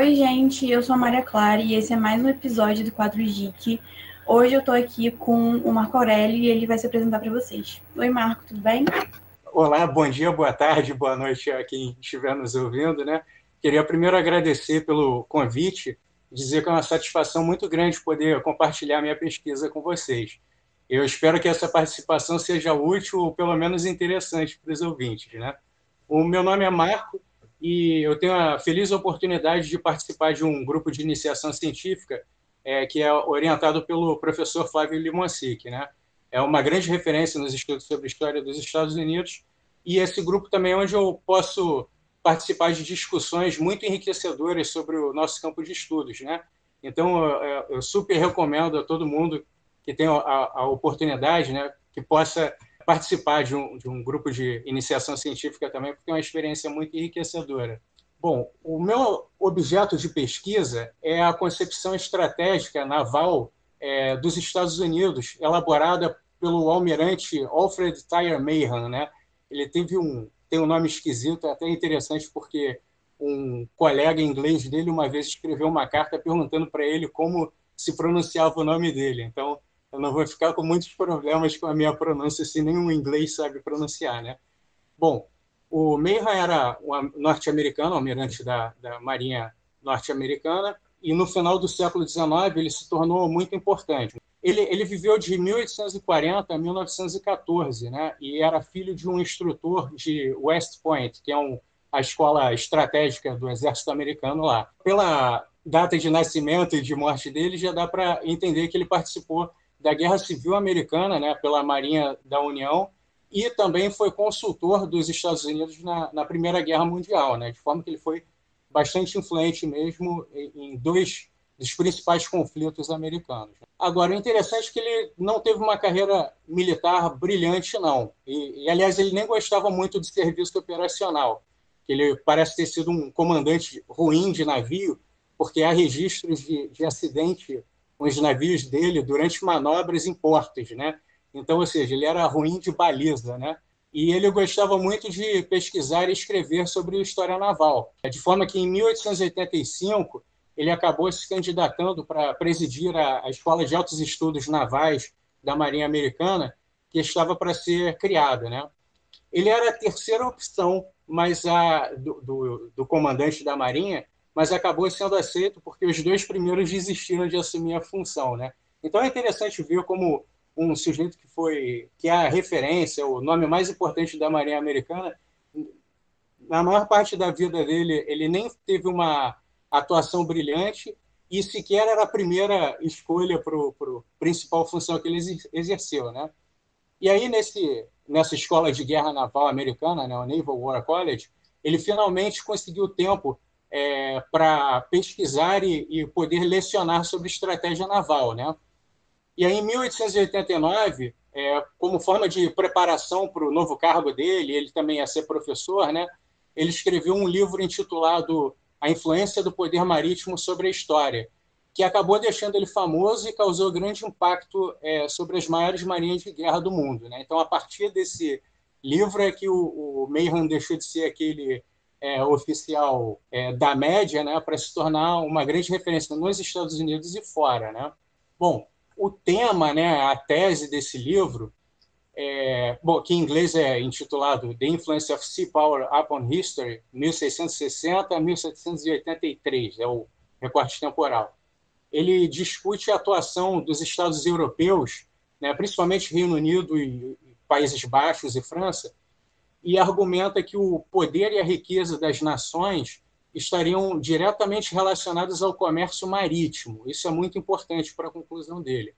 Oi, gente, eu sou a Maria Clara e esse é mais um episódio do Quadro Geek. Hoje eu tô aqui com o Marco Aurélio e ele vai se apresentar para vocês. Oi, Marco, tudo bem? Olá, bom dia, boa tarde, boa noite a quem estiver nos ouvindo, né? Queria primeiro agradecer pelo convite, dizer que é uma satisfação muito grande poder compartilhar minha pesquisa com vocês. Eu espero que essa participação seja útil ou pelo menos interessante para os ouvintes, né? O meu nome é Marco, e eu tenho a feliz oportunidade de participar de um grupo de iniciação científica é, que é orientado pelo professor Flávio Limonsic, né? É uma grande referência nos estudos sobre a história dos Estados Unidos e esse grupo também é onde eu posso participar de discussões muito enriquecedoras sobre o nosso campo de estudos, né? Então, eu super recomendo a todo mundo que tenha a, a oportunidade, né, que possa participar de um, de um grupo de iniciação científica também, porque é uma experiência muito enriquecedora. Bom, o meu objeto de pesquisa é a concepção estratégica naval é, dos Estados Unidos, elaborada pelo almirante Alfred Thayer Mahan, né? Ele teve um tem um nome esquisito, até interessante porque um colega inglês dele uma vez escreveu uma carta perguntando para ele como se pronunciava o nome dele. Então, não vou ficar com muitos problemas com a minha pronúncia se nenhum inglês sabe pronunciar, né? Bom, o Mayhem era um norte-americano, almirante da, da Marinha norte-americana, e no final do século XIX ele se tornou muito importante. Ele, ele viveu de 1840 a 1914, né? E era filho de um instrutor de West Point, que é um, a escola estratégica do exército americano lá. Pela data de nascimento e de morte dele, já dá para entender que ele participou da Guerra Civil Americana, né, pela Marinha da União, e também foi consultor dos Estados Unidos na, na Primeira Guerra Mundial, né, de forma que ele foi bastante influente mesmo em dois dos principais conflitos americanos. Agora, o interessante é que ele não teve uma carreira militar brilhante, não. E, e aliás, ele nem gostava muito de serviço operacional. Ele parece ter sido um comandante ruim de navio, porque há registros de, de acidente com os navios dele durante manobras em portos, né? Então, ou seja, ele era ruim de baliza, né? E ele gostava muito de pesquisar e escrever sobre história naval. De forma que, em 1885, ele acabou se candidatando para presidir a, a Escola de Altos Estudos Navais da Marinha Americana, que estava para ser criada, né? Ele era a terceira opção mas a, do, do, do comandante da Marinha, mas acabou sendo aceito porque os dois primeiros desistiram de assumir a função, né? Então é interessante ver como um sujeito que foi que é a referência, o nome mais importante da Marinha Americana, na maior parte da vida dele, ele nem teve uma atuação brilhante e sequer era a primeira escolha para a principal função que ele exerceu, né? E aí nesse nessa escola de guerra naval americana, né, o Naval War College, ele finalmente conseguiu tempo é, para pesquisar e, e, poder lecionar sobre estratégia naval, né? E aí, em 1889, é, como forma de preparação para o novo cargo dele, ele também ia ser professor, né? Ele escreveu um livro intitulado A Influência do Poder Marítimo sobre a História, que acabou deixando ele famoso e causou grande impacto é, sobre as maiores marinhas de guerra do mundo, né? Então, a partir desse livro é que o, o Mayhem deixou de ser aquele é, oficial é, da média, né, para se tornar uma grande referência nos Estados Unidos e fora, né? Bom, o tema, né, a tese desse livro, é, bom, que em inglês é intitulado The Influence of Sea Power Upon History, 1660 a 1783, é o recorte temporal. Ele discute a atuação dos Estados europeus, né, principalmente Reino Unido e Países Baixos e França, e argumenta que o poder e a riqueza das nações estariam diretamente relacionados ao comércio marítimo. Isso é muito importante para a conclusão dele.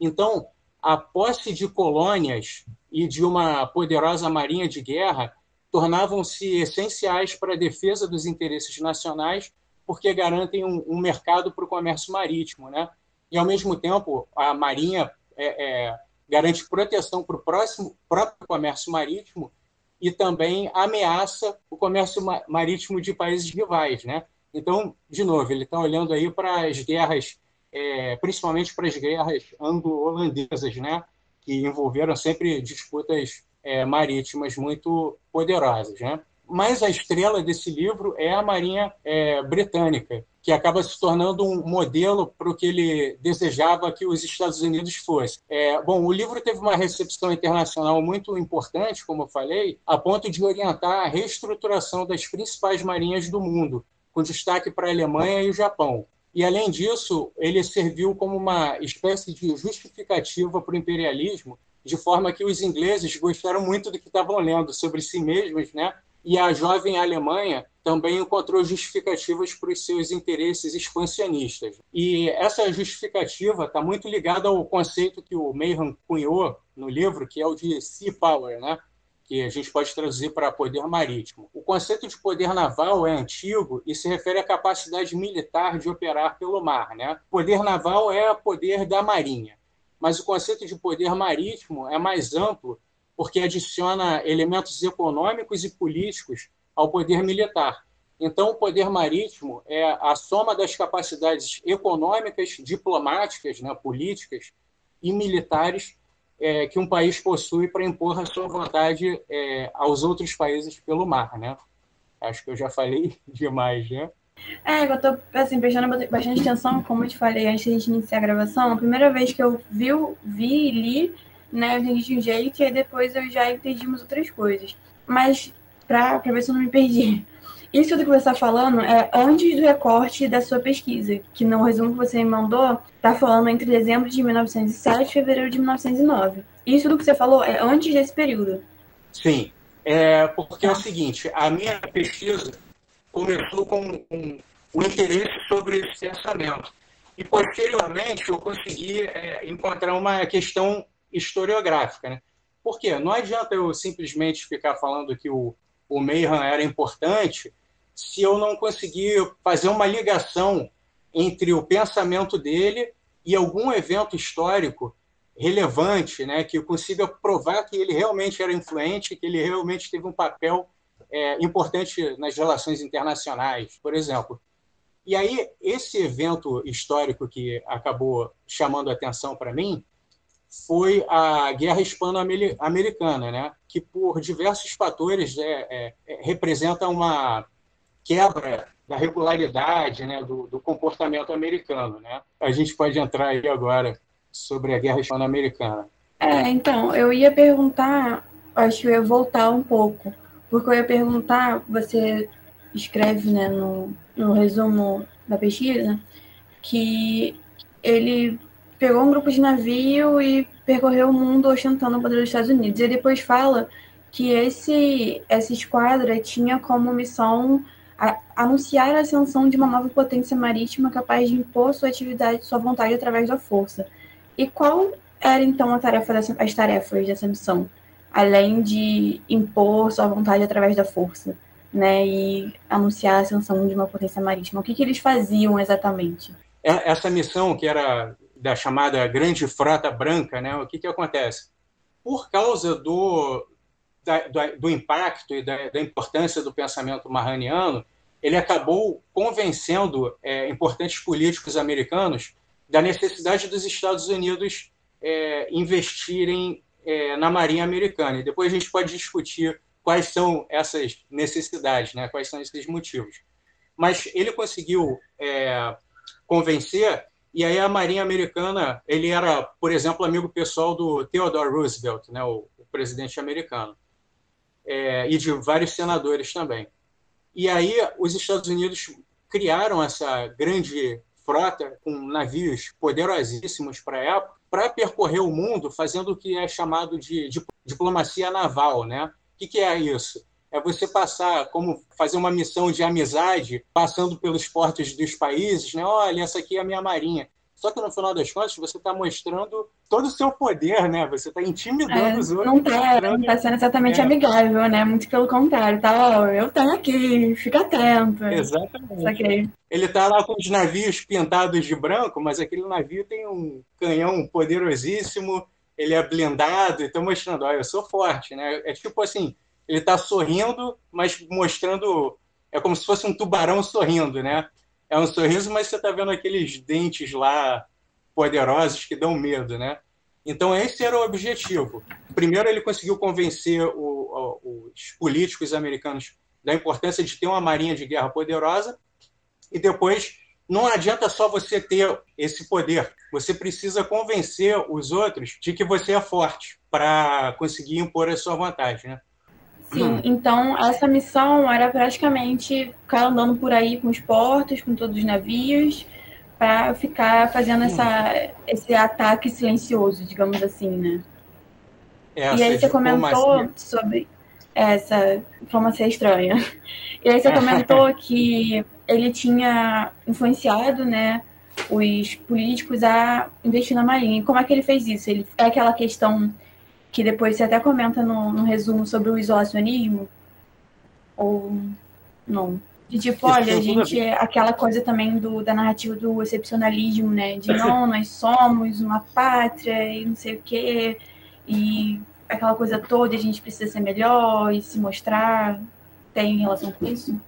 Então, a posse de colônias e de uma poderosa marinha de guerra tornavam-se essenciais para a defesa dos interesses nacionais, porque garantem um, um mercado para o comércio marítimo, né? E ao mesmo tempo, a marinha é, é, garante proteção para o próximo próprio comércio marítimo e também ameaça o comércio marítimo de países rivais, né? Então, de novo, ele está olhando aí para as guerras, é, principalmente para as guerras anglo-holandesas, né? Que envolveram sempre disputas é, marítimas muito poderosas, né? Mas a estrela desse livro é a Marinha é, Britânica, que acaba se tornando um modelo para o que ele desejava que os Estados Unidos fossem. É, bom, o livro teve uma recepção internacional muito importante, como eu falei, a ponto de orientar a reestruturação das principais marinhas do mundo, com destaque para a Alemanha e o Japão. E, além disso, ele serviu como uma espécie de justificativa para o imperialismo, de forma que os ingleses gostaram muito do que estavam lendo sobre si mesmos, né? E a jovem Alemanha também encontrou justificativas para os seus interesses expansionistas. E essa justificativa está muito ligada ao conceito que o Mayhem cunhou no livro, que é o de sea power, né? que a gente pode traduzir para poder marítimo. O conceito de poder naval é antigo e se refere à capacidade militar de operar pelo mar. Né? Poder naval é poder da marinha, mas o conceito de poder marítimo é mais amplo porque adiciona elementos econômicos e políticos ao poder militar. Então, o poder marítimo é a soma das capacidades econômicas, diplomáticas, né, políticas e militares é, que um país possui para impor a sua vontade é, aos outros países pelo mar. Né? Acho que eu já falei demais, né? É, eu tô assim, prestando bastante atenção, como eu te falei antes de iniciar a gravação. A primeira vez que eu vi, vi e li né? Eu entendi de um jeito e depois eu já entendi umas outras coisas. Mas, para ver se eu não me perdi. Isso tudo que você está falando é antes do recorte da sua pesquisa, que no resumo que você me mandou, está falando entre dezembro de 1907 e fevereiro de 1909. Isso tudo que você falou é antes desse período. Sim, é porque é o seguinte, a minha pesquisa começou com um, um interesse sobre esse pensamento. E, posteriormente, eu consegui é, encontrar uma questão historiográfica. Né? Por quê? Não adianta eu simplesmente ficar falando que o, o Mayhem era importante se eu não conseguir fazer uma ligação entre o pensamento dele e algum evento histórico relevante, né, que consiga provar que ele realmente era influente, que ele realmente teve um papel é, importante nas relações internacionais, por exemplo. E aí, esse evento histórico que acabou chamando a atenção para mim foi a Guerra Hispano-Americana, né? que por diversos fatores é, é, é, representa uma quebra da regularidade né? do, do, comportamento americano. Né? A gente pode entrar aí agora sobre a Guerra Hispano-Americana. É, então, eu ia perguntar, acho que eu ia voltar um pouco, porque eu ia perguntar, você escreve né, no, no resumo da pesquisa, que ele pegou um grupo de navio e percorreu o mundo ostentando o poder dos Estados Unidos. E depois fala que esse, essa esquadra tinha como missão a, anunciar a ascensão de uma nova potência marítima capaz de impor sua atividade, sua vontade através da força. E qual era então a tarefa dessa, as tarefas dessa missão, além de impor sua vontade através da força, né, e anunciar a ascensão de uma potência marítima? O que, que eles faziam exatamente? É, essa missão que era da chamada Grande Frota Branca, né, o que, que acontece? Por causa do, da, do, do, impacto e da, da, importância do pensamento marraniano, ele acabou convencendo é, importantes políticos americanos da necessidade dos Estados Unidos é, investirem é, na Marinha Americana. E depois a gente pode discutir quais são essas necessidades, né? quais são esses motivos. Mas ele conseguiu é, convencer e aí a Marinha Americana, ele era, por exemplo, amigo pessoal do Theodore Roosevelt, né, o, o presidente americano, é, e de vários senadores também. E aí os Estados Unidos criaram essa grande frota com navios poderosíssimos para a época, para percorrer o mundo fazendo o que é chamado de, de diplomacia naval, né? O que, que é isso? É você passar, como fazer uma missão de amizade, passando pelos portos dos países, né? Olha, essa aqui é a minha marinha. Só que no final das contas você está mostrando todo o seu poder, né? Você está intimidando é, os outros. Não está não tá sendo exatamente é. amigável, né? Muito pelo contrário. Tá, ó, eu tenho aqui, fica atento. Exatamente. Ele está lá com os navios pintados de branco, mas aquele navio tem um canhão poderosíssimo, ele é blindado, e está mostrando, ó, eu sou forte, né? É tipo assim, ele está sorrindo, mas mostrando. É como se fosse um tubarão sorrindo, né? É um sorriso, mas você está vendo aqueles dentes lá poderosos que dão medo, né? Então, esse era o objetivo. Primeiro, ele conseguiu convencer o, o, os políticos americanos da importância de ter uma marinha de guerra poderosa, e depois não adianta só você ter esse poder. Você precisa convencer os outros de que você é forte para conseguir impor a sua vontade, né? Sim, então essa missão era praticamente ficar andando por aí com os portos, com todos os navios, para ficar fazendo essa, esse ataque silencioso, digamos assim, né? Essa e aí você comentou sobre essa diplomacia estranha. E aí você comentou que ele tinha influenciado, né, os políticos a investir na Marinha. E como é que ele fez isso? Ele, é aquela questão que depois você até comenta no, no resumo sobre o isolacionismo? Ou não? De tipo, olha, a gente é aquela coisa também do, da narrativa do excepcionalismo, né? De não, nós somos uma pátria e não sei o quê, e aquela coisa toda, a gente precisa ser melhor e se mostrar. Tem relação com isso?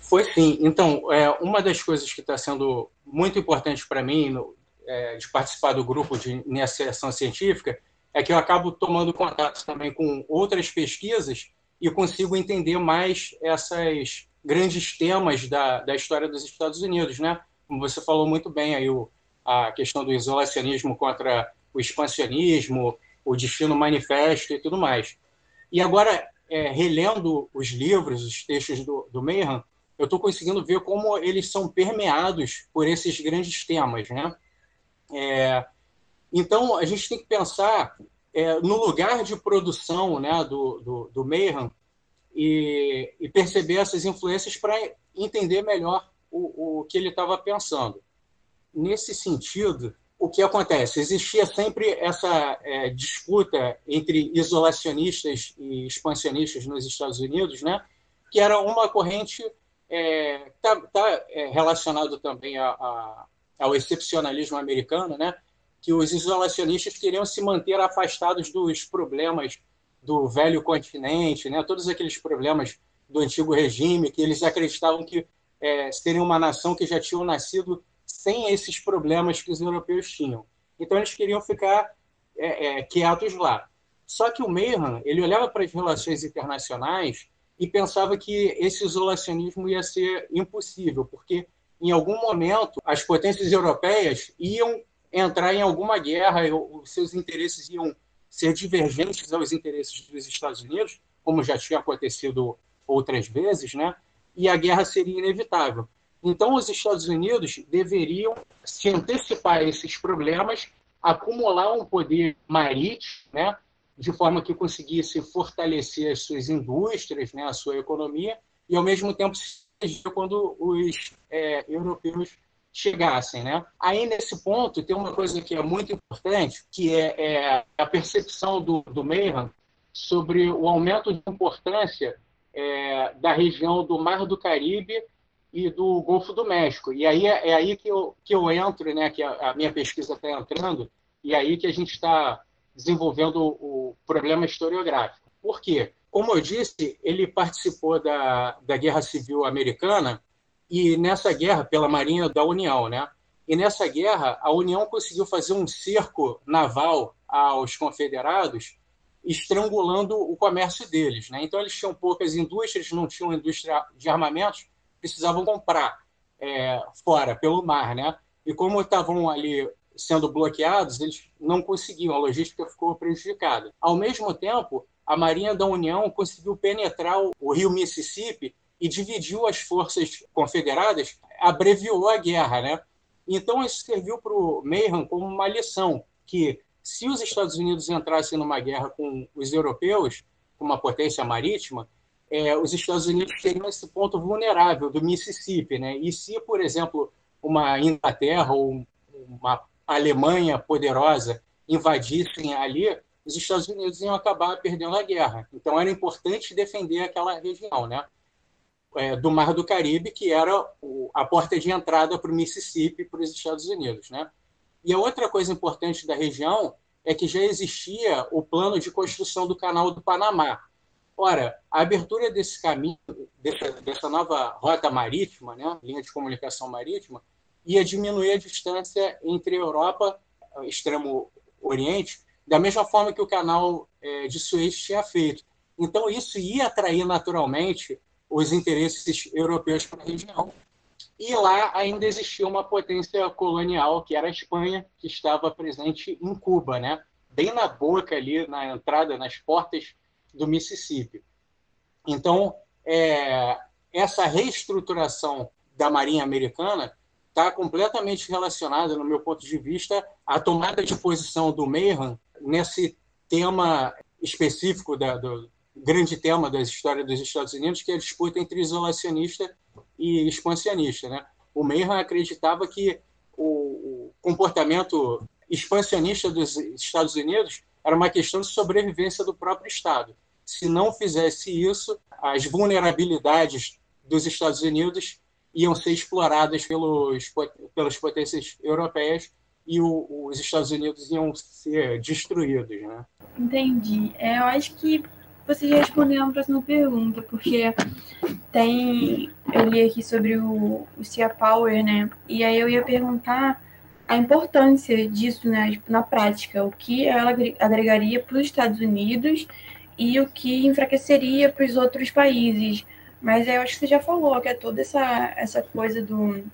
Foi sim. Então, é, uma das coisas que está sendo muito importante para mim no, é, de participar do grupo de iniciação científica é que eu acabo tomando contato também com outras pesquisas e consigo entender mais essas grandes temas da, da história dos Estados Unidos, né? Como você falou muito bem aí, o, a questão do isolacionismo contra o expansionismo, o destino manifesto e tudo mais. E agora, é, relendo os livros, os textos do, do Mayhem, eu estou conseguindo ver como eles são permeados por esses grandes temas, né? É, então, a gente tem que pensar é, no lugar de produção né, do, do, do Mayhem e, e, perceber essas influências para entender melhor o, o que ele estava pensando. Nesse sentido, o que acontece? Existia sempre essa é, disputa entre isolacionistas e expansionistas nos Estados Unidos, né? que era uma corrente é, tá, tá é, relacionado também a, a, ao excepcionalismo americano, né? Que os isolacionistas queriam se manter afastados dos problemas do velho continente, né? todos aqueles problemas do antigo regime, que eles acreditavam que é, seriam uma nação que já tinham nascido sem esses problemas que os europeus tinham. Então eles queriam ficar é, é, quietos lá. Só que o Mayhem, ele olhava para as relações internacionais e pensava que esse isolacionismo ia ser impossível, porque em algum momento as potências europeias iam entrar em alguma guerra, os seus interesses iam ser divergentes aos interesses dos Estados Unidos, como já tinha acontecido outras vezes, né? E a guerra seria inevitável. Então, os Estados Unidos deveriam se antecipar a esses problemas, acumular um poder marítimo, né? de forma que conseguisse fortalecer as suas indústrias, né, a sua economia, e ao mesmo tempo se quando os é, europeus chegassem. Né? Aí, nesse ponto, tem uma coisa que é muito importante, que é, é a percepção do, do sobre o aumento de importância é, da região do Mar do Caribe e do Golfo do México. E aí é, é aí que eu, que eu entro, né, que a, a minha pesquisa está entrando, e aí que a gente está desenvolvendo o problema historiográfico. Por quê? Como eu disse, ele participou da, da Guerra Civil Americana e nessa guerra, pela Marinha da União, né? E nessa guerra, a União conseguiu fazer um cerco naval aos confederados, estrangulando o comércio deles. Né? Então, eles tinham poucas indústrias, não tinham indústria de armamentos, precisavam comprar é, fora, pelo mar. Né? E como estavam ali sendo bloqueados, eles não conseguiam, a logística ficou prejudicada. Ao mesmo tempo, a Marinha da União conseguiu penetrar o rio Mississippi e dividiu as forças confederadas, abreviou a guerra, né? Então isso serviu para o Mayhem como uma lição que se os Estados Unidos entrassem numa guerra com os europeus, com uma potência marítima, é, os Estados Unidos teriam esse ponto vulnerável do Mississippi, né? E se, por exemplo, uma Inglaterra ou uma Alemanha poderosa invadissem ali, os Estados Unidos iam acabar perdendo a guerra. Então era importante defender aquela região, né? É, do Mar do Caribe, que era o, a porta de entrada para o Mississippi para os Estados Unidos, né? E a outra coisa importante da região é que já existia o plano de construção do Canal do Panamá. Ora, a abertura desse caminho, dessa, dessa nova rota marítima, né, linha de comunicação marítima, ia diminuir a distância entre a Europa, extremo Oriente, da mesma forma que o canal é, de Suez tinha feito. Então, isso ia atrair naturalmente os interesses europeus para a região. E lá ainda existia uma potência colonial, que era a Espanha, que estava presente em Cuba, né? bem na boca ali, na entrada, nas portas do Mississippi. Então, é, essa reestruturação da Marinha Americana está completamente relacionada, no meu ponto de vista, à tomada de posição do Mayhem nesse tema específico da, do grande tema da história dos Estados Unidos, que é a disputa entre isolacionista e expansionista. Né? O Mayhem acreditava que o, o comportamento expansionista dos Estados Unidos era uma questão de sobrevivência do próprio Estado. Se não fizesse isso, as vulnerabilidades dos Estados Unidos iam ser exploradas pelos, pelas potências europeias e o, os Estados Unidos iam ser destruídos, né? Entendi. É, eu acho que você já respondeu a próxima pergunta, porque tem eu li aqui sobre o, o Sea Power, né? E aí eu ia perguntar a importância disso né, na prática, o que ela agregaria para os Estados Unidos e o que enfraqueceria para os outros países. Mas eu acho que você já falou que é toda essa, essa coisa do,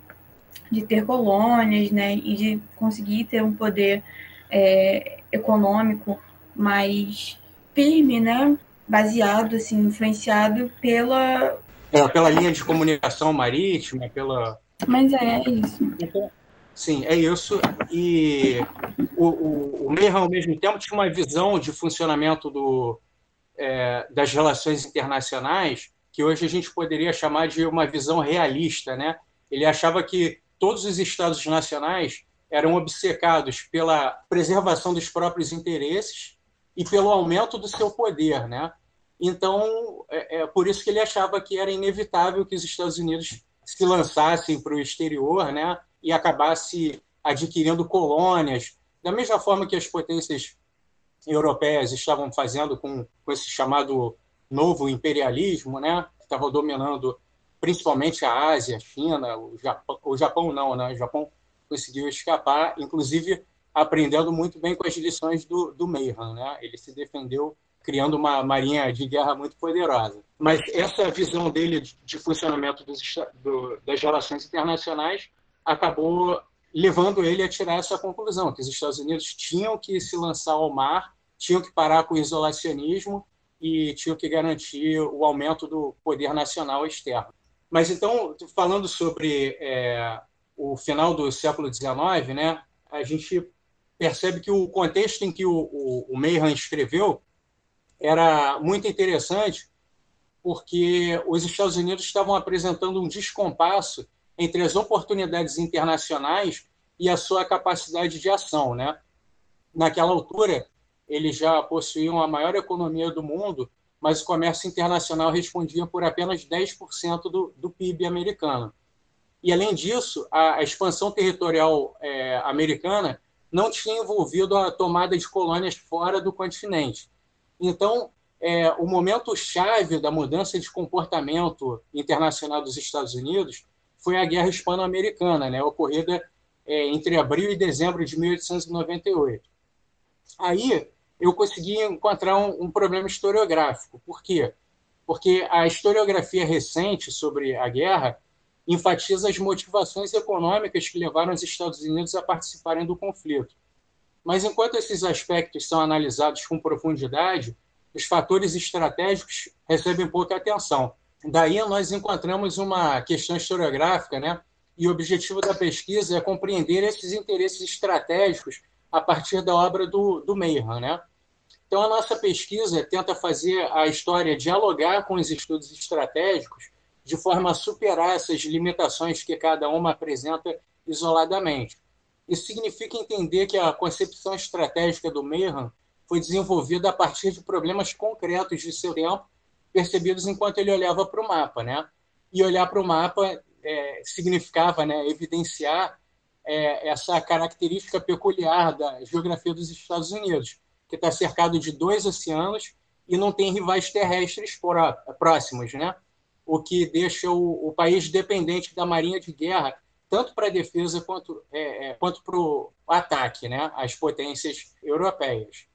de ter colônias, né, e de conseguir ter um poder é, econômico mais firme, né, baseado, assim, influenciado pela... É, pela linha de comunicação marítima, pela... Mas é, é isso. Então, sim, é isso. E o, o, o ao mesmo tempo, tinha uma visão de funcionamento do, é, das relações internacionais que hoje a gente poderia chamar de uma visão realista, né? Ele achava que todos os estados nacionais eram obcecados pela preservação dos próprios interesses e pelo aumento do seu poder, né? Então, é, é por isso que ele achava que era inevitável que os Estados Unidos se lançassem para o exterior, né? E acabasse adquirindo colônias, da mesma forma que as potências europeias estavam fazendo com, com esse chamado novo imperialismo, né? Que estava dominando principalmente a Ásia, a China, o Japão, o Japão não, né? O Japão conseguiu escapar, inclusive aprendendo muito bem com as lições do, do Mayhem, né? Ele se defendeu criando uma marinha de guerra muito poderosa. Mas essa visão dele de, de funcionamento dos, do, das relações internacionais acabou levando ele a tirar essa conclusão, que os Estados Unidos tinham que se lançar ao mar, tinham que parar com o isolacionismo e tinham que garantir o aumento do poder nacional externo. Mas então, falando sobre é, o final do século XIX, né, a gente percebe que o contexto em que o, o, o Mayhem escreveu era muito interessante, porque os Estados Unidos estavam apresentando um descompasso entre as oportunidades internacionais e a sua capacidade de ação. Né? Naquela altura, eles já possuíam a maior economia do mundo mas o comércio internacional respondia por apenas 10% do, do PIB americano. E, além disso, a, a expansão territorial é, americana não tinha envolvido a tomada de colônias fora do continente. Então, é, o momento chave da mudança de comportamento internacional dos Estados Unidos foi a Guerra Hispano-Americana, né, ocorrida é, entre abril e dezembro de 1898. Aí, eu consegui encontrar um, um, problema historiográfico. Por quê? Porque a historiografia recente sobre a guerra enfatiza as motivações econômicas que levaram os Estados Unidos a participarem do conflito. Mas enquanto esses aspectos são analisados com profundidade, os fatores estratégicos recebem pouca atenção. Daí nós encontramos uma questão historiográfica, né? E o objetivo da pesquisa é compreender esses interesses estratégicos a partir da obra do, do. Né? Então, a nossa pesquisa tenta fazer a história dialogar com os estudos estratégicos de forma a superar essas limitações que cada uma apresenta isoladamente. Isso significa entender que a concepção estratégica do Mayhem foi desenvolvida a partir de problemas concretos de seu tempo, percebidos enquanto ele olhava para o mapa. Né? E olhar para o mapa é, significava né, evidenciar é, essa característica peculiar da geografia dos Estados Unidos, que está cercado de dois oceanos e não tem rivais terrestres próximos, né? O que deixa o, o país dependente da marinha de guerra, tanto para a defesa quanto, é, é, para o ataque né? às potências europeias.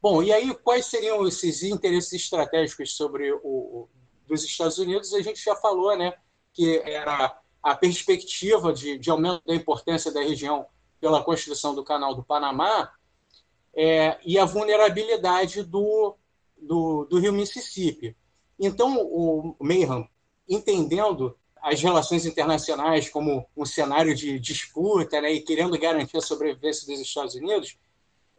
Bom, e aí quais seriam esses interesses estratégicos sobre o, o dos Estados Unidos? A gente já falou, né, que era a perspectiva de, de aumento da importância da região pela construção do Canal do Panamá é, e a vulnerabilidade do, do, do, rio Mississippi. Então, o Mayhem, entendendo as relações internacionais como um cenário de disputa né, e querendo garantir a sobrevivência dos Estados Unidos,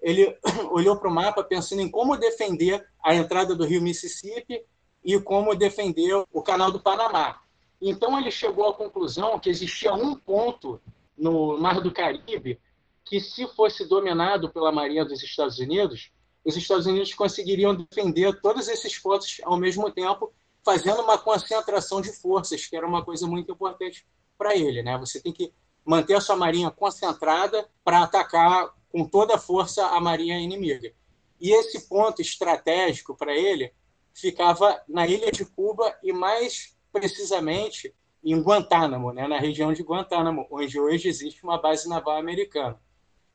ele olhou para o mapa pensando em como defender a entrada do rio Mississippi e como defender o canal do Panamá. Então ele chegou à conclusão que existia um ponto no Mar do Caribe que, se fosse dominado pela Marinha dos Estados Unidos, os Estados Unidos conseguiriam defender todos esses pontos ao mesmo tempo, fazendo uma concentração de forças, que era uma coisa muito importante para ele. Né? Você tem que manter a sua marinha concentrada para atacar com toda a força a marinha inimiga. E esse ponto estratégico para ele ficava na ilha de Cuba e mais precisamente em Guantánamo, né, na região de Guantánamo, onde hoje existe uma base naval americana.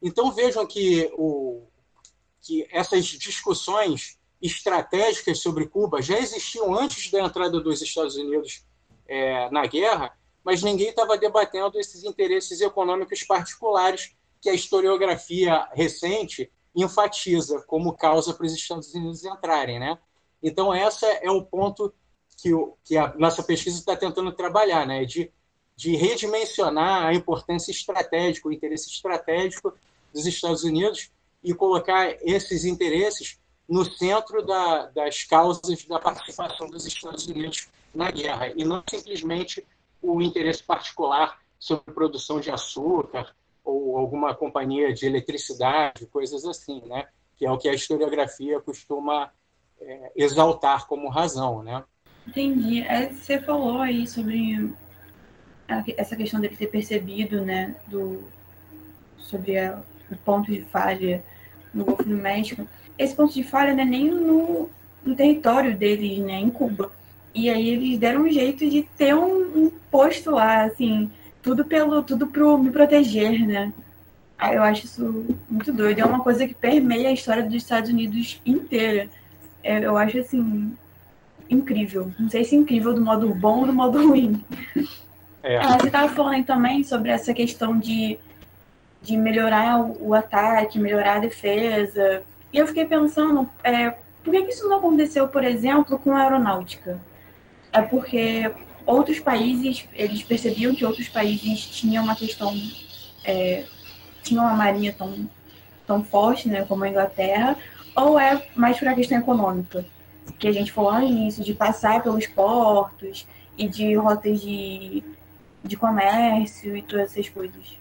Então vejam que, o, que essas discussões estratégicas sobre Cuba já existiam antes da entrada dos Estados Unidos é, na guerra, mas ninguém estava debatendo esses interesses econômicos particulares que a historiografia recente enfatiza como causa para os Estados Unidos entrarem, né? Então, essa é o ponto que, o, que a nossa pesquisa está tentando trabalhar, né? de, de redimensionar a importância estratégica, o interesse estratégico dos Estados Unidos e colocar esses interesses no centro da, das causas da participação dos Estados Unidos na guerra, e não simplesmente o interesse particular sobre produção de açúcar ou alguma companhia de eletricidade, coisas assim, né? que é o que a historiografia costuma é, exaltar como razão, né? Entendi. É, você falou aí sobre essa questão dele ter percebido, né, do, sobre a, o ponto de falha no Golfo do México. Esse ponto de falha não é nem no, no território deles, né, em Cuba. E aí eles deram um jeito de ter um, um posto lá, assim, tudo pelo tudo para me proteger, né? Eu acho isso muito doido. É uma coisa que permeia a história dos Estados Unidos inteira. É, eu acho assim incrível. Não sei se incrível do modo bom ou do modo ruim. É. Ah, você estava falando também sobre essa questão de, de melhorar o, o, ataque, melhorar a defesa. E eu fiquei pensando, é, por que, isso não aconteceu, por exemplo, com a aeronáutica? É porque outros países, eles percebiam que outros países tinham uma questão, é, tinham uma marinha tão, tão forte, né, como a Inglaterra, ou é mais por a questão econômica? que a gente falou no início, de passar pelos portos e de rotas de, de comércio e todas essas coisas.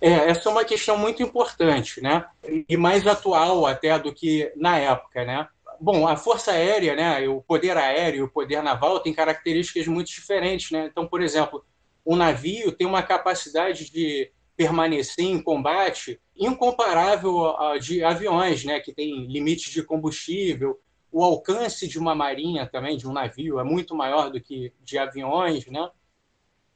É, essa é uma questão muito importante, né? E mais atual até do que na época, né? Bom, a força aérea, né, o poder aéreo, o poder naval tem características muito diferentes, né? Então, por exemplo, um navio tem uma capacidade de permanecer em combate incomparável a de aviões, né, que tem limite de combustível, o alcance de uma marinha também, de um navio, é muito maior do que de aviões, né?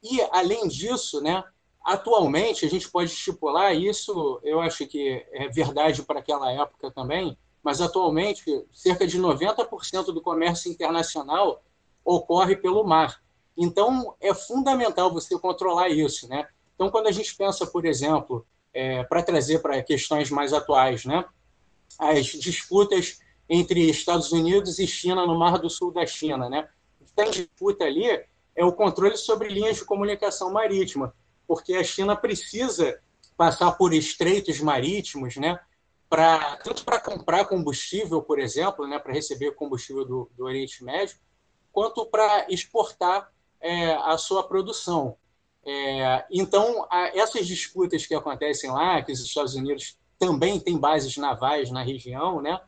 E, além disso, né, atualmente, a gente pode estipular isso, eu acho que é verdade para aquela época também, mas atualmente, cerca de 90% do comércio internacional ocorre pelo mar. Então, é fundamental você controlar isso, né? Então, quando a gente pensa, por exemplo, é, para trazer para questões mais atuais, né, as disputas entre Estados Unidos e China no Mar do Sul da China. Né? O que está em disputa ali é o controle sobre linhas de comunicação marítima, porque a China precisa passar por estreitos marítimos, né, pra, tanto para comprar combustível, por exemplo, né, para receber combustível do, do Oriente Médio, quanto para exportar é, a sua produção. É, então, essas disputas que acontecem lá, que os Estados Unidos também têm bases navais na região, né,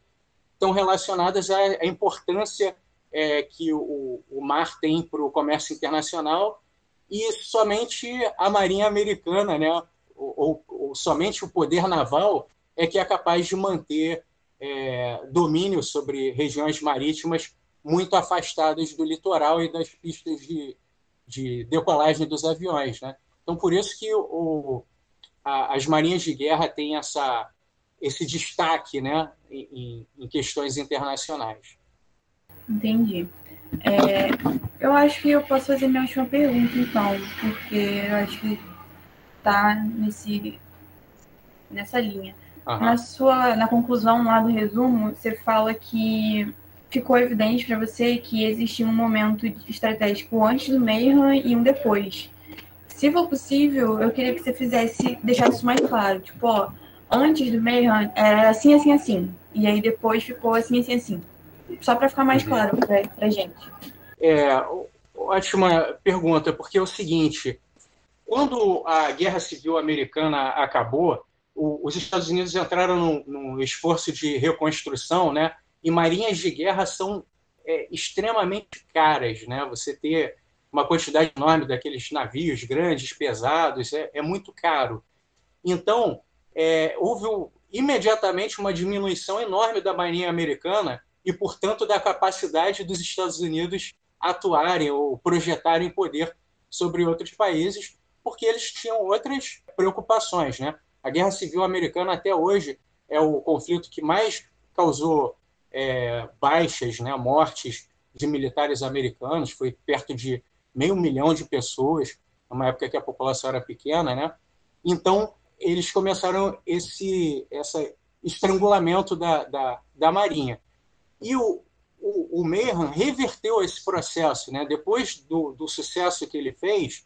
estão relacionadas à, importância é, que o, o, mar tem para o comércio internacional e somente a Marinha Americana, né, ou, ou, somente o poder naval, é que é capaz de manter é, domínio sobre regiões marítimas muito afastadas do litoral e das pistas de, de decolagem dos aviões. Né? Então, por isso que o, a, as marinhas de guerra têm essa, esse destaque né, em, em questões internacionais. Entendi. É, eu acho que eu posso fazer minha última pergunta, então, porque eu acho que tá nesse, nessa linha. Uhum. Na sua, na conclusão lá do resumo, você fala que ficou evidente para você que existia um momento estratégico antes do Mayhem e um depois. Se for possível, eu queria que você fizesse, deixasse isso mais claro. Tipo, ó, antes do Mayhem era assim, assim, assim. E aí depois ficou assim, assim, assim. Só para ficar mais uhum. claro para a gente. É, ótima pergunta, porque é o seguinte: quando a Guerra Civil Americana acabou, o, os Estados Unidos entraram num, num, esforço de reconstrução, né? E marinhas de guerra são é, extremamente caras, né? Você ter uma quantidade enorme daqueles navios grandes, pesados, é, é muito caro. Então, é, houve imediatamente uma diminuição enorme da marinha americana e, portanto, da capacidade dos Estados Unidos atuarem ou projetarem poder sobre outros países, porque eles tinham outras preocupações. Né? A Guerra Civil Americana, até hoje, é o conflito que mais causou é, baixas, né, mortes de militares americanos, foi perto de meio milhão de pessoas, numa época que a população era pequena. Né? Então, eles começaram esse essa estrangulamento da, da, da Marinha. E o, o, o Mayhem reverteu esse processo. Né? Depois do, do sucesso que ele fez,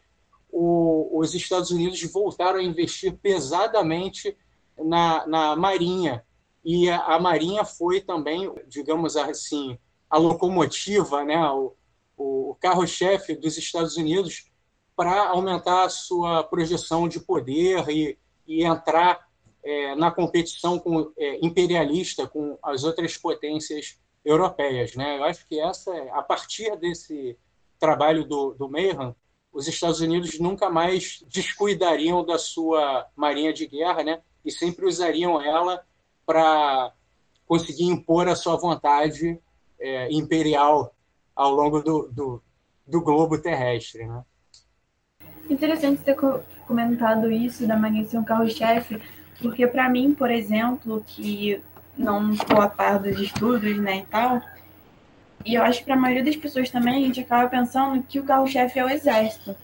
o, os Estados Unidos voltaram a investir pesadamente na, na Marinha. E a, a Marinha foi também, digamos assim, a locomotiva, né? o, o carro-chefe dos Estados Unidos para aumentar a sua projeção de poder e, e entrar é, na competição com, é, imperialista com as outras potências europeias. Né? Eu acho que essa, a partir desse trabalho do, do Mayhem, os Estados Unidos nunca mais descuidariam da sua marinha de guerra, né? E sempre usariam ela para conseguir impor a sua vontade é, imperial ao longo do, do, do, globo terrestre, né? Interessante ter comentado isso da marinha ser um carro-chefe, porque para mim, por exemplo, que não estou a par dos estudos, né, e tal, e eu acho que para a maioria das pessoas também, a gente acaba pensando que o carro-chefe é o exército.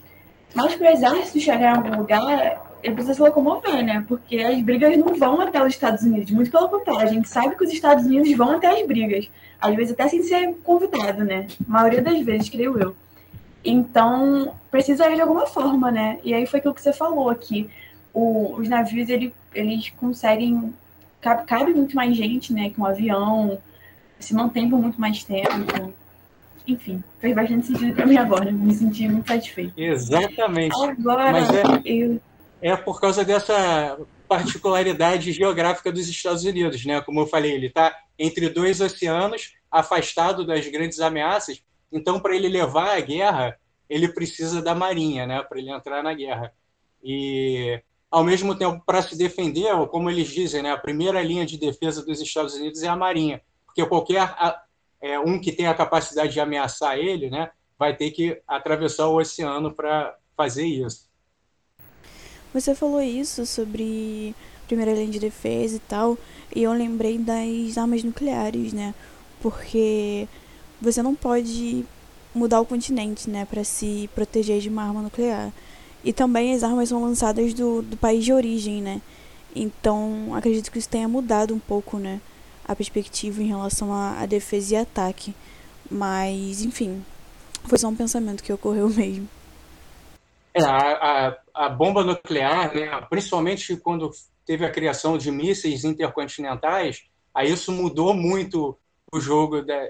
Mas para o exército chegar em algum lugar, ele precisa se locomover, né? Porque as brigas não vão até os Estados Unidos. Muito pelo contrário, a gente sabe que os Estados Unidos vão até as brigas. Às vezes até sem ser convidado, né? A maioria das vezes, creio eu. Então, precisa de alguma forma, né? E aí foi aquilo que você falou aqui. O, os navios, ele, eles conseguem... Cabe, cabe muito mais gente, né? Que um avião se mantém por muito mais tempo. Enfim, fez bastante sentido para mim agora. Me senti muito satisfeito. Exatamente. Agora, Mas é, eu... é por causa dessa particularidade geográfica dos Estados Unidos, né? Como eu falei, ele está entre dois oceanos, afastado das grandes ameaças. Então, para ele levar a guerra, ele precisa da marinha, né? Para ele entrar na guerra. E ao mesmo tempo, para se defender, como eles dizem, né? A primeira linha de defesa dos Estados Unidos é a marinha porque qualquer é, um que tenha a capacidade de ameaçar ele, né, vai ter que atravessar o oceano para fazer isso. Você falou isso sobre primeira linha de defesa e tal, e eu lembrei das armas nucleares, né? Porque você não pode mudar o continente, né, para se proteger de uma arma nuclear. E também as armas são lançadas do, do país de origem, né? Então, acredito que isso tenha mudado um pouco, né? a perspectiva em relação a defesa e ataque. Mas, enfim, foi só um pensamento que ocorreu mesmo. É, a, a, a, bomba nuclear, né, principalmente quando teve a criação de mísseis intercontinentais, aí isso mudou muito o jogo da,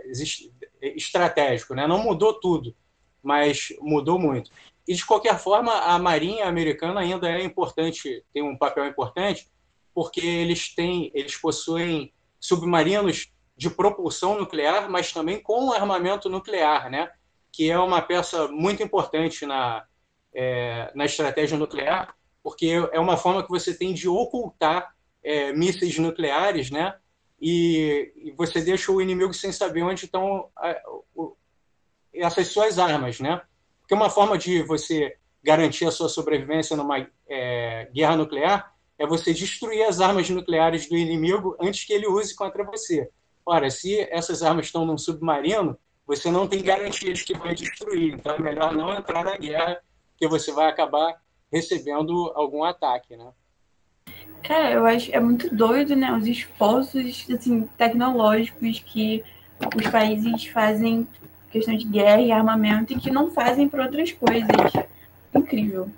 estratégico. Né? Não mudou tudo, mas mudou muito. E, de qualquer forma, a Marinha Americana ainda é importante, tem um papel importante, porque eles têm, eles possuem submarinos de propulsão nuclear, mas também com armamento nuclear, né? que é uma peça muito importante na, é, na estratégia nuclear, porque é uma forma que você tem de ocultar é, mísseis nucleares, né? E, e, você deixa o inimigo sem saber onde estão a, o, essas suas armas, né? Porque uma forma de você garantir a sua sobrevivência numa é, guerra nuclear é você destruir as armas nucleares do inimigo antes que ele use contra você. Ora, se essas armas estão num submarino, você não tem garantia de que vai destruir. Então é melhor não entrar na guerra, que você vai acabar recebendo algum ataque, né? Cara, eu acho é muito doido, né? Os esforços assim, tecnológicos que os países fazem questão de guerra e armamento e que não fazem por outras coisas. Incrível.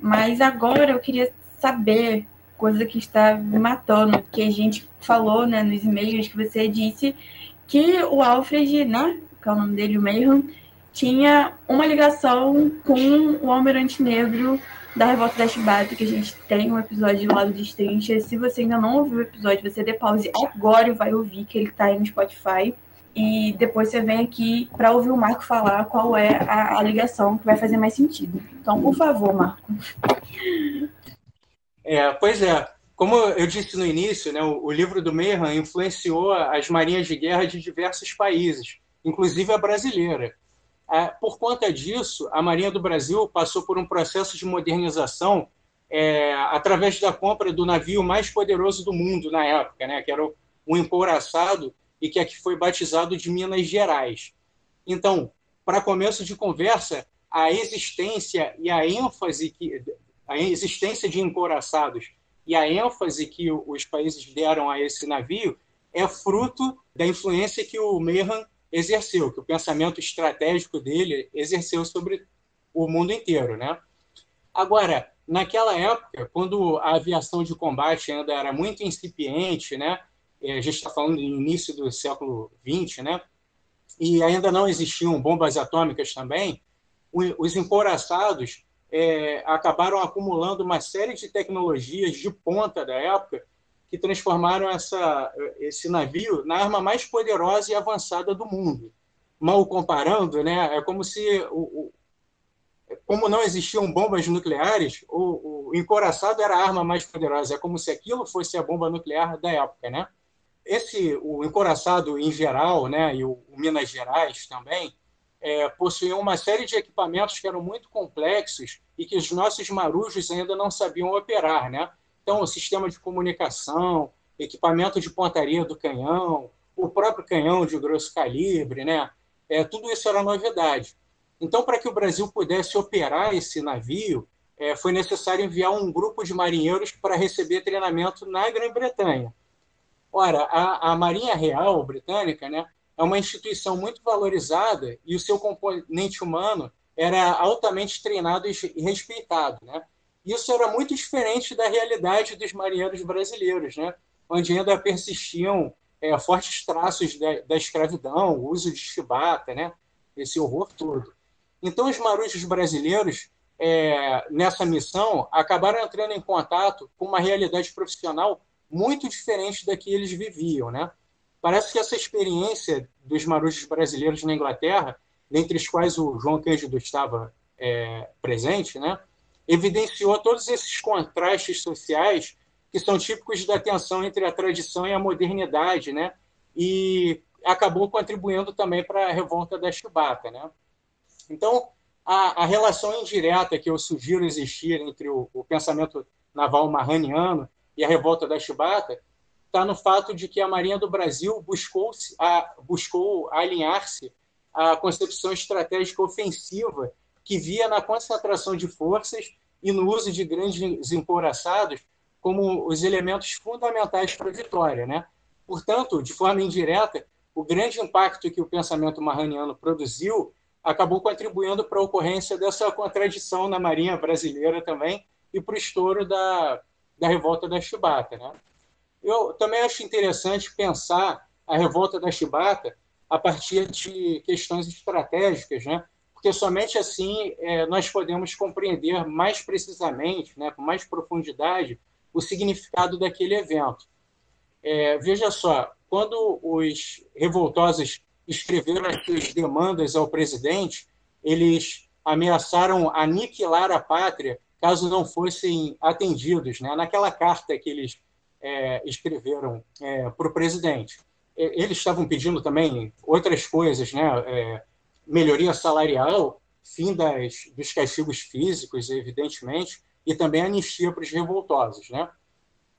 Mas agora eu queria saber coisa que está me matando, que a gente falou, né, nos e-mails que você disse que o Alfred, né, que é o nome dele, o Mayhem, tinha uma ligação com o Almirante Negro da Revolta da Chibata, que a gente tem um episódio do lado de Trinchas. Se você ainda não ouviu o episódio, você dê pause agora e vai ouvir, que ele tá aí no Spotify. E depois você vem aqui para ouvir o Marco falar qual é a, a, ligação que vai fazer mais sentido. Então, por favor, Marco. É, pois é. Como eu disse no início, né, o, o livro do Mehan influenciou as marinhas de guerra de diversos países, inclusive a brasileira. É, por conta disso, a Marinha do Brasil passou por um processo de modernização é, através da compra do navio mais poderoso do mundo na época, né, que era o, o Empouraçado, e que aqui foi batizado de Minas Gerais. Então, para começo de conversa, a existência e a ênfase que a existência de encoraçados e a ênfase que os países deram a esse navio é fruto da influência que o Mehan exerceu, que o pensamento estratégico dele exerceu sobre o mundo inteiro, né? Agora, naquela época, quando a aviação de combate ainda era muito incipiente, né? A gente está falando do início do século XX, né? E ainda não existiam bombas atômicas também. Os emporaçados é, acabaram acumulando uma série de tecnologias de ponta da época que transformaram essa, esse navio na arma mais poderosa e avançada do mundo. Mal comparando, né, é como se, o, o como não existiam bombas nucleares, o, o encoraçado era a arma mais poderosa. É como se aquilo fosse a bomba nuclear da época, né? Esse, o encoraçado em geral, né, e o, o Minas Gerais também, é, possuíam uma série de equipamentos que eram muito complexos e que os nossos marujos ainda não sabiam operar, né? Então, o sistema de comunicação, equipamento de pontaria do canhão, o próprio canhão de grosso calibre, né? É, tudo isso era novidade. Então, para que o Brasil pudesse operar esse navio, é, foi necessário enviar um grupo de marinheiros para receber treinamento na Grã-Bretanha. Ora, a, a, Marinha Real Britânica né, é uma instituição muito valorizada e o seu componente humano era altamente treinado e respeitado. Né? Isso era muito diferente da realidade dos marinheiros brasileiros, né? onde ainda persistiam é, fortes traços da, da, escravidão, o uso de chibata, né? esse horror todo. Então, os marujos brasileiros, é, nessa missão, acabaram entrando em contato com uma realidade profissional muito diferente da que eles viviam. Né? Parece que essa experiência dos marujos brasileiros na Inglaterra, dentre os quais o João Cândido estava é, presente, né? evidenciou todos esses contrastes sociais que são típicos da tensão entre a tradição e a modernidade, né? E acabou contribuindo também para a revolta da chibata, né? Então, a, a, relação indireta que eu sugiro existir entre o, o pensamento naval marraniano e a revolta da chibata está no fato de que a Marinha do Brasil buscou, a, buscou alinhar-se à concepção estratégica ofensiva que via na concentração de forças e no uso de grandes encouraçados como os elementos fundamentais para a vitória. Né? Portanto, de forma indireta, o grande impacto que o pensamento marraniano produziu acabou contribuindo para a ocorrência dessa contradição na Marinha brasileira também e para o estouro da, da revolta da Chibata. Né? Eu também acho interessante pensar a revolta da Chibata a partir de questões estratégicas, né? porque somente assim é, nós podemos compreender mais precisamente, né, com mais profundidade, o significado daquele evento. É, veja só, quando os revoltosos escreveram as suas demandas ao presidente, eles ameaçaram aniquilar a pátria caso não fossem atendidos, né? naquela carta que eles é, escreveram é, para o presidente. Eles estavam pedindo também outras coisas, né? É, melhoria salarial, fim das, dos castigos físicos, evidentemente, e também anistia para os revoltosos. Né?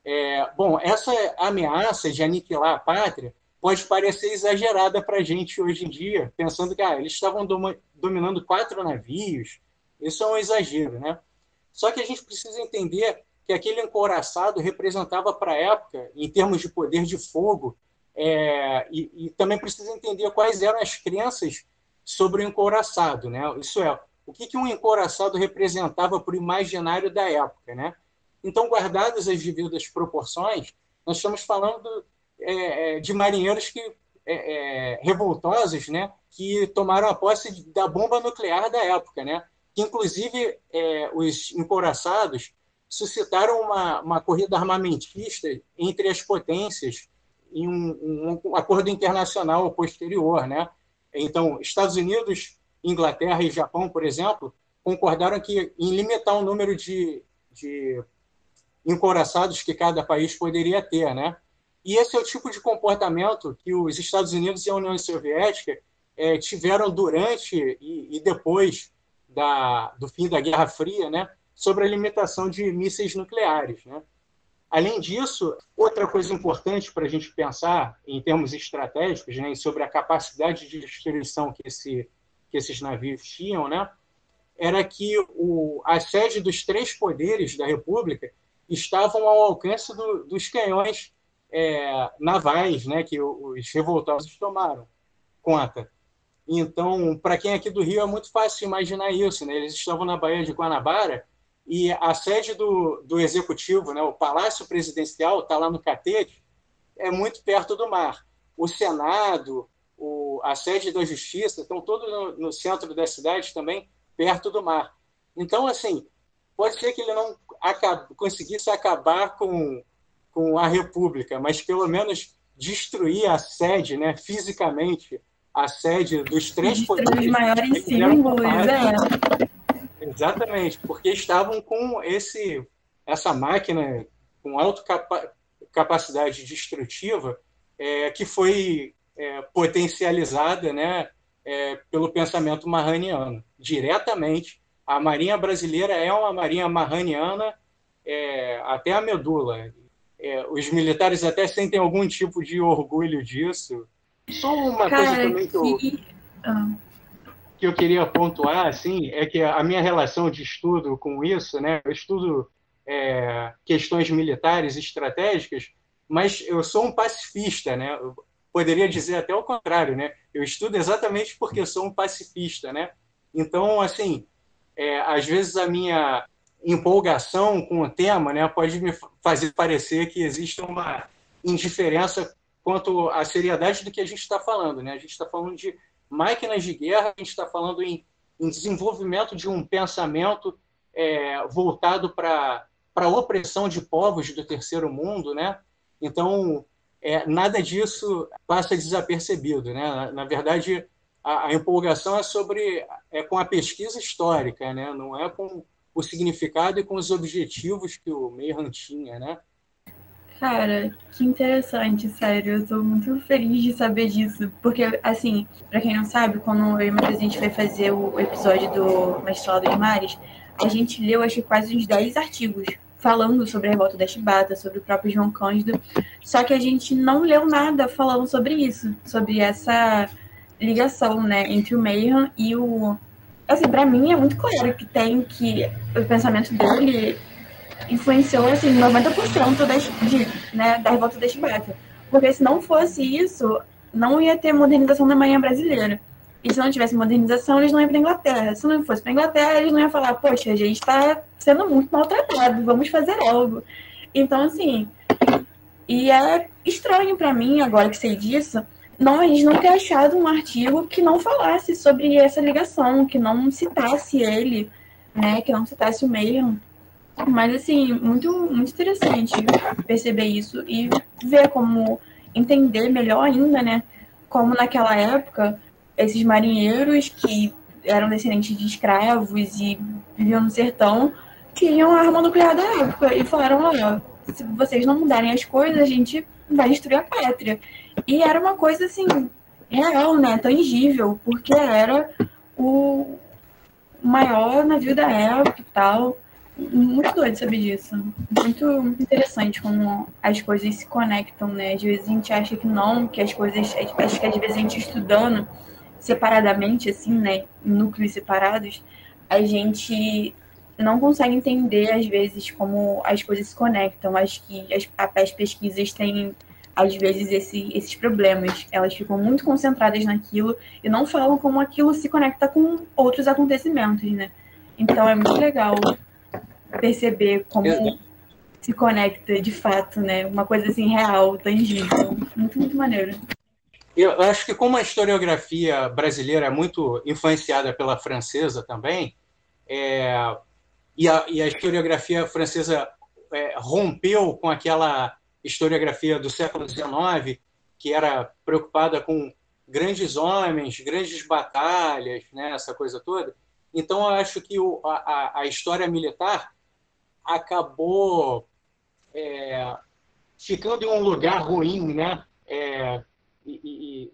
É, bom, essa ameaça de aniquilar a pátria pode parecer exagerada para a gente hoje em dia, pensando que ah, eles estavam dominando quatro navios, isso é um exagero, né? Só que a gente precisa entender que aquele encouraçado representava para a época, em termos de poder de fogo, é, e, e, também precisa entender quais eram as crenças sobre o encouraçado, né? Isso é, o que, que um encouraçado representava para o imaginário da época, né? Então, guardadas as devidas proporções, nós estamos falando é, é de marinheiros que é, é, revoltosos, né? Que tomaram a posse da bomba nuclear da época, né? Inclusive é, os encouraçados suscitaram uma, uma corrida armamentista entre as potências em um, um, acordo internacional posterior, né? Então, Estados Unidos, Inglaterra e Japão, por exemplo, concordaram que em limitar o número de, de que cada país poderia ter, né? E esse é o tipo de comportamento que os Estados Unidos e a União Soviética é, tiveram durante e, e depois da, do fim da Guerra Fria, né? Sobre a limitação de mísseis nucleares, né? Além disso, outra coisa importante para a gente pensar em termos estratégicos, né, sobre a capacidade de destruição que, esse, que esses navios tinham, né, era que o, a sede dos três poderes da República estavam ao alcance do, dos canhões é, navais né, que os revoltosos tomaram conta. Então, para quem é aqui do Rio, é muito fácil imaginar isso. Né? Eles estavam na Baía de Guanabara e a sede do, do executivo, né, o Palácio Presidencial, está lá no Catete, é muito perto do mar. O Senado, o, a sede da Justiça, estão todos no, no, centro da cidade também, perto do mar. Então, assim, pode ser que ele não acabe, conseguisse acabar com, com a República, mas pelo menos destruir a sede, né, fisicamente, a sede dos três poderes. Os maiores símbolos, é. Exatamente, porque estavam com esse essa máquina com alta capa capacidade destrutiva é, que foi é, potencializada né, é, pelo pensamento marraniano. Diretamente, a Marinha brasileira é uma Marinha marraniana é, até a medula. É, os militares até sentem algum tipo de orgulho disso. Só uma Cara, coisa também que eu... Que... Ah que eu queria pontuar assim é que a minha relação de estudo com isso, né? Eu estudo é, questões militares estratégicas, mas eu sou um pacifista, né? Eu poderia dizer até o contrário, né? Eu estudo exatamente porque sou um pacifista, né? Então, assim, é, às vezes a minha empolgação com o tema, né, pode me fazer parecer que existe uma indiferença quanto à seriedade do que a gente está falando, né? A gente está falando de máquinas de guerra, a gente está falando em, em, desenvolvimento de um pensamento é, voltado para a opressão de povos do terceiro mundo, né? Então, é, nada disso passa desapercebido, né? Na, na verdade, a, a, empolgação é sobre é com a pesquisa histórica, né? Não é com o significado e com os objetivos que o Mayhan tinha, né? Cara, que interessante, sério. Eu tô muito feliz de saber disso. Porque, assim, pra quem não sabe, quando eu e a gente foi fazer o episódio do Mestrado de Mares, a gente leu, acho que quase uns 10 artigos falando sobre a revolta da Chibata, sobre o próprio João Cândido. Só que a gente não leu nada falando sobre isso, sobre essa ligação, né, entre o Mayhem e o. Assim, pra mim é muito claro que tem que o pensamento dele influenciou assim 90% das, de, né, da revolta da Chibata. Porque se não fosse isso, não ia ter modernização da Marinha Brasileira. E se não tivesse modernização, eles não iam para Inglaterra. Se não fosse para Inglaterra, eles não iam falar, poxa, a gente está sendo muito maltratado, vamos fazer algo. Então, assim, e é estranho para mim, agora que sei disso, não, a gente não ter achado um artigo que não falasse sobre essa ligação, que não citasse ele, né, que não citasse o Mayhem mas, assim, muito, muito interessante perceber isso e ver como entender melhor ainda, né? Como naquela época, esses marinheiros que eram descendentes de escravos e viviam no sertão tinham a arma nuclear da época e falaram: olha, se vocês não mudarem as coisas, a gente vai destruir a pátria. E era uma coisa assim, real, né? Tangível, porque era o maior navio da época e tal. Muito doido saber disso. Muito, interessante como as coisas se conectam, né? Às vezes a gente acha que não, que as coisas. Acho que às vezes a gente estudando separadamente, assim, né? Núcleos separados, a gente não consegue entender, às vezes, como as coisas se conectam. Acho que as, as pesquisas têm, às vezes, esse, esses problemas. Elas ficam muito concentradas naquilo e não falam como aquilo se conecta com outros acontecimentos, né? Então é muito legal perceber como se conecta de fato, né? Uma coisa assim real, tangível. Muito, muito maneiro. Eu acho que como a historiografia brasileira é muito influenciada pela francesa também, é, e, a, e, a, historiografia francesa é, rompeu com aquela historiografia do século XIX, que era preocupada com grandes homens, grandes batalhas, né, essa coisa toda. Então, eu acho que o, a, a história militar acabou é, ficando em um lugar ruim, né? É, e, e,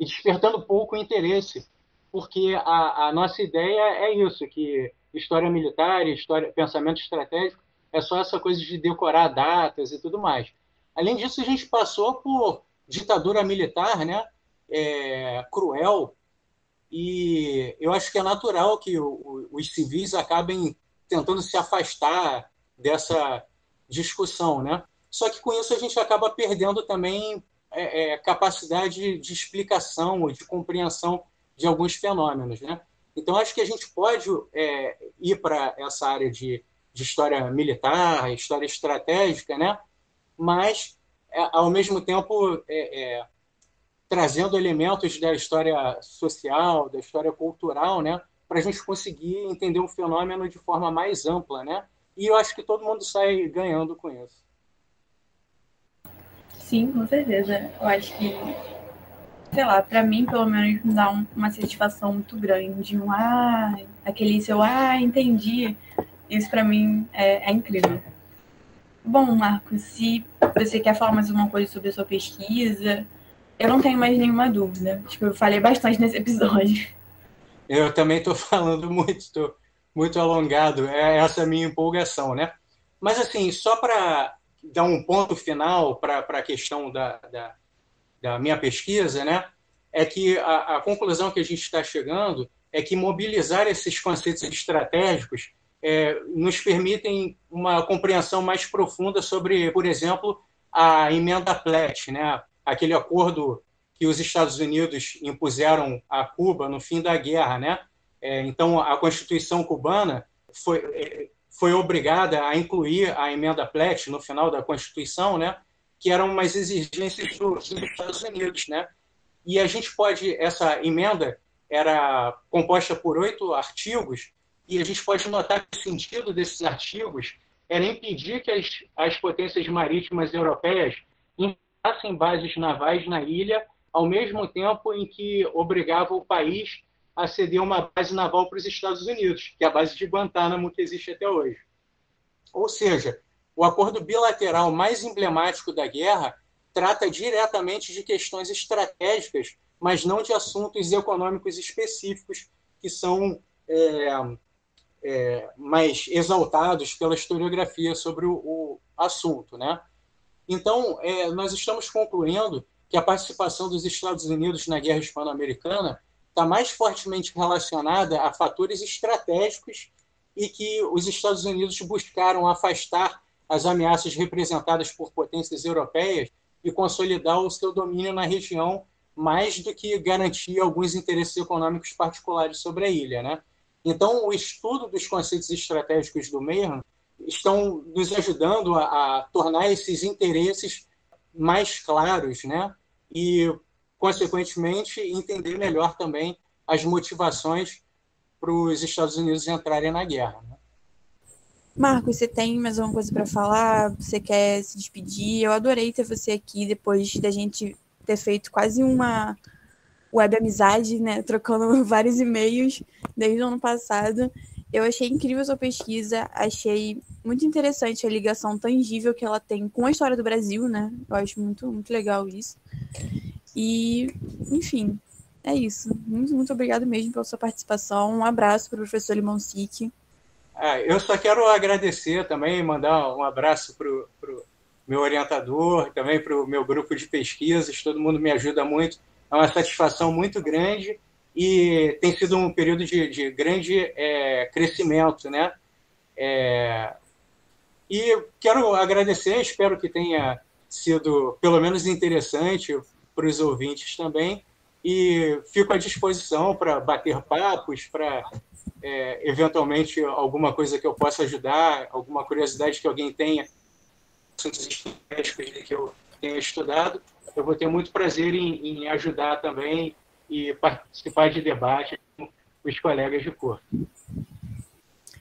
e, despertando pouco interesse, porque a, a, nossa ideia é isso, que história militar, história, pensamento estratégico é só essa coisa de decorar datas e tudo mais. Além disso, a gente passou por ditadura militar, né? É, cruel, e eu acho que é natural que o, o, os civis acabem tentando se afastar dessa discussão, né? Só que com isso a gente acaba perdendo também é, é, capacidade de explicação ou de compreensão de alguns fenômenos, né? Então acho que a gente pode é, ir para essa área de, de, história militar, história estratégica, né? Mas é, ao mesmo tempo é, é, trazendo elementos da história social, da história cultural, né? Para a gente conseguir entender um fenômeno de forma mais ampla, né? E eu acho que todo mundo sai ganhando com isso. Sim, com certeza. Eu acho que, sei lá, para mim, pelo menos, me dá uma satisfação muito grande. Um, ah, aquele seu, ah, entendi. Isso para mim é, é incrível. Bom, Marcos, se você quer falar mais uma coisa sobre a sua pesquisa, eu não tenho mais nenhuma dúvida. Acho que eu falei bastante nesse episódio. Eu também estou falando muito, estou muito alongado. É essa a minha empolgação, né? Mas, assim, só para dar um ponto final para a questão da, da, da, minha pesquisa, né? É que a, a conclusão que a gente está chegando é que mobilizar esses conceitos estratégicos é, nos permitem uma compreensão mais profunda sobre, por exemplo, a emenda Platt, né? aquele acordo que os Estados Unidos impuseram a Cuba no fim da guerra, né? É, então, a Constituição cubana foi, é, foi obrigada a incluir a emenda Platt no final da Constituição, né? Que eram umas exigências dos Estados Unidos, né? E a gente pode essa emenda era composta por oito artigos e a gente pode notar que o sentido desses artigos era impedir que as, as potências marítimas europeias instalassem bases navais na ilha ao mesmo tempo em que obrigava o país a ceder uma base naval para os Estados Unidos, que é a base de Guantánamo que existe até hoje. Ou seja, o acordo bilateral mais emblemático da guerra trata diretamente de questões estratégicas, mas não de assuntos econômicos específicos que são é, é, mais exaltados pela historiografia sobre o, o assunto, né? Então, é, nós estamos concluindo que a participação dos Estados Unidos na guerra hispano-americana está mais fortemente relacionada a fatores estratégicos e que os Estados Unidos buscaram afastar as ameaças representadas por potências europeias e consolidar o seu domínio na região mais do que garantir alguns interesses econômicos particulares sobre a ilha, né? Então, o estudo dos conceitos estratégicos do Mayhem estão nos ajudando a, a tornar esses interesses mais claros, né? E, consequentemente, entender melhor também as motivações para os Estados Unidos entrarem na guerra. Né? Marcos, você tem mais alguma coisa para falar? Você quer se despedir? Eu adorei ter você aqui depois da gente ter feito quase uma web amizade, né? Trocando vários e-mails desde o ano passado. Eu achei incrível sua pesquisa, achei muito interessante a ligação tangível que ela tem com a história do Brasil, né? Eu acho muito, muito legal isso. E, enfim, é isso. Muito, muito obrigado mesmo pela sua participação. Um abraço para o professor Limon Sique. Ah, eu só quero agradecer também, mandar um abraço para o meu orientador, também para o meu grupo de pesquisas, todo mundo me ajuda muito. É uma satisfação muito grande e tem sido um período de, de grande é, crescimento, né? É, e quero agradecer, espero que tenha sido pelo menos interessante para os ouvintes também. E fico à disposição para bater papos, para é, eventualmente alguma coisa que eu possa ajudar, alguma curiosidade que alguém tenha, assuntos que eu tenha estudado, eu vou ter muito prazer em, em ajudar também e participar de debate com os colegas de corpo.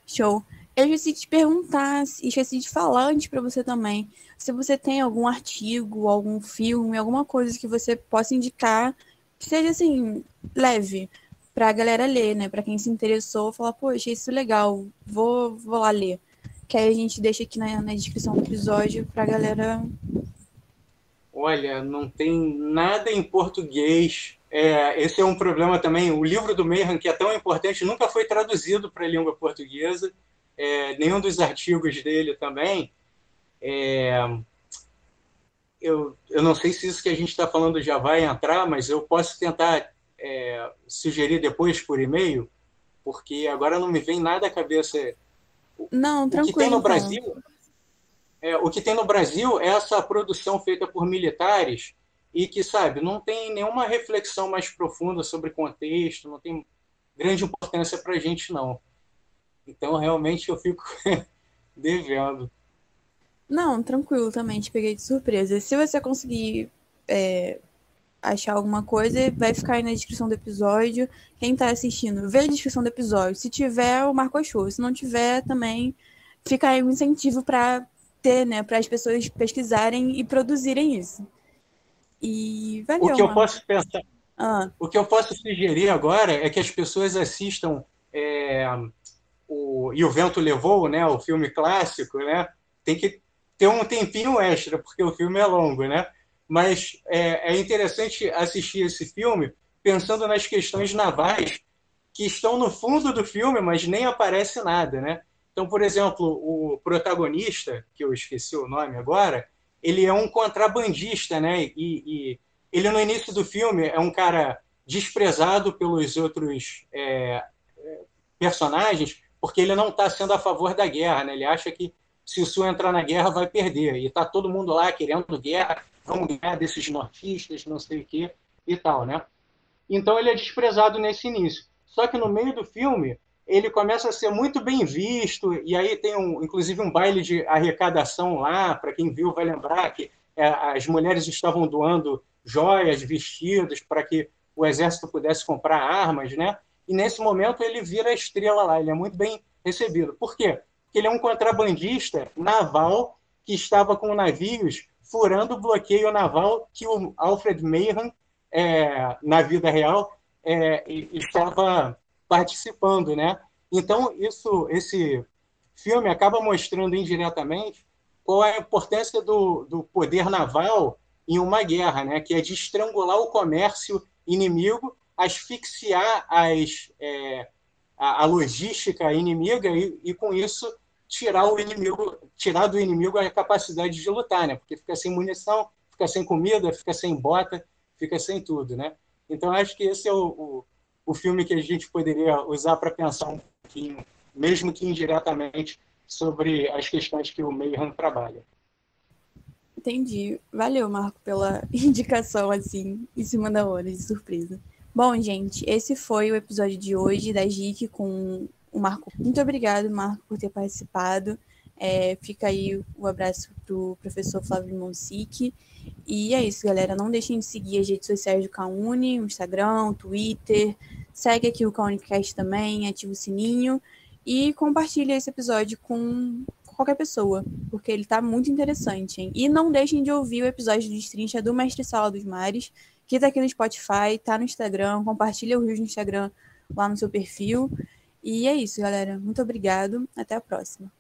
Show. Eu esqueci de te perguntar, esqueci de falar antes para você também, se você tem algum artigo, algum filme, alguma coisa que você possa indicar que seja assim, leve, para a galera ler, né? Para quem se interessou, falar, poxa, isso é legal, vou, vou lá ler. Que aí a gente deixa aqui na, na descrição do episódio para a galera. Olha, não tem nada em português. É, esse é um problema também. O livro do Mayhem, que é tão importante, nunca foi traduzido para a língua portuguesa. É, nenhum dos artigos dele também. É, eu, eu não sei se isso que a gente está falando já vai entrar, mas eu posso tentar é, sugerir depois por e-mail, porque agora não me vem nada à cabeça. Não, tranquilo. O que tem no Brasil, é, o que tem no Brasil é essa produção feita por militares e que, sabe, não tem nenhuma reflexão mais profunda sobre contexto, não tem grande importância para a gente, não. Então, realmente, eu fico devendo. Não, tranquilo também, te peguei de surpresa. Se você conseguir é, achar alguma coisa, vai ficar aí na descrição do episódio. Quem tá assistindo, vê a descrição do episódio. Se tiver, o Marco achou. Se não tiver, também fica aí um incentivo para ter, né, para as pessoas pesquisarem e produzirem isso. E valeu. O que eu posso pensar, ah. o que eu posso sugerir agora é que as pessoas assistam é, o E o Vento Levou, né, o filme clássico, né? Tem que ter um tempinho extra porque o filme é longo, né? mas é, é interessante assistir esse filme pensando nas questões navais que estão no fundo do filme, mas nem aparece nada, né? Então, por exemplo, o protagonista, que eu esqueci o nome agora, ele é um contrabandista, né? E, e ele no início do filme é um cara desprezado pelos outros é, personagens, porque ele não está sendo a favor da guerra, né? Ele acha que se o Sul entrar na guerra vai perder e está todo mundo lá querendo guerra vamos ganhar desses nortistas, não sei o quê e tal, né? Então ele é desprezado nesse início. Só que no meio do filme ele começa a ser muito bem visto e aí tem um, inclusive um baile de arrecadação lá para quem viu vai lembrar que é, as mulheres estavam doando joias, vestidos para que o exército pudesse comprar armas, né? E nesse momento ele vira estrela lá, ele é muito bem recebido. Por quê? Porque ele é um contrabandista naval que estava com navios furando o bloqueio naval que o Alfred Mayhem, é, na vida real, é, estava participando, né? Então isso, esse filme acaba mostrando indiretamente qual é a importância do, do poder naval em uma guerra, né? Que é de estrangular o comércio inimigo, asfixiar as, é, a, a, logística inimiga e, e com isso tirar o inimigo, tirar do inimigo a capacidade de lutar, né? Porque fica sem munição, fica sem comida, fica sem bota, fica sem tudo, né? Então acho que esse é o, o, o filme que a gente poderia usar para pensar um pouquinho, mesmo que indiretamente, sobre as questões que o Mayhem trabalha. Entendi. Valeu, Marco, pela indicação assim, em cima da hora, de surpresa. Bom, gente, esse foi o episódio de hoje da GIC com o Marco. Muito obrigado, Marco, por ter participado. É, fica aí o abraço pro professor Flávio Monsic. E é isso, galera. Não deixem de seguir as redes sociais do Cauni, o Instagram, o Twitter. Segue aqui o Caunicast também, ativa o sininho e compartilha esse episódio com qualquer pessoa, porque ele tá muito interessante, hein? E não deixem de ouvir o episódio de Destrincha do Mestre Sala dos Mares, que tá aqui no Spotify, tá no Instagram, compartilha o Rio no Instagram lá no seu perfil. E é isso, galera. Muito obrigado. Até a próxima.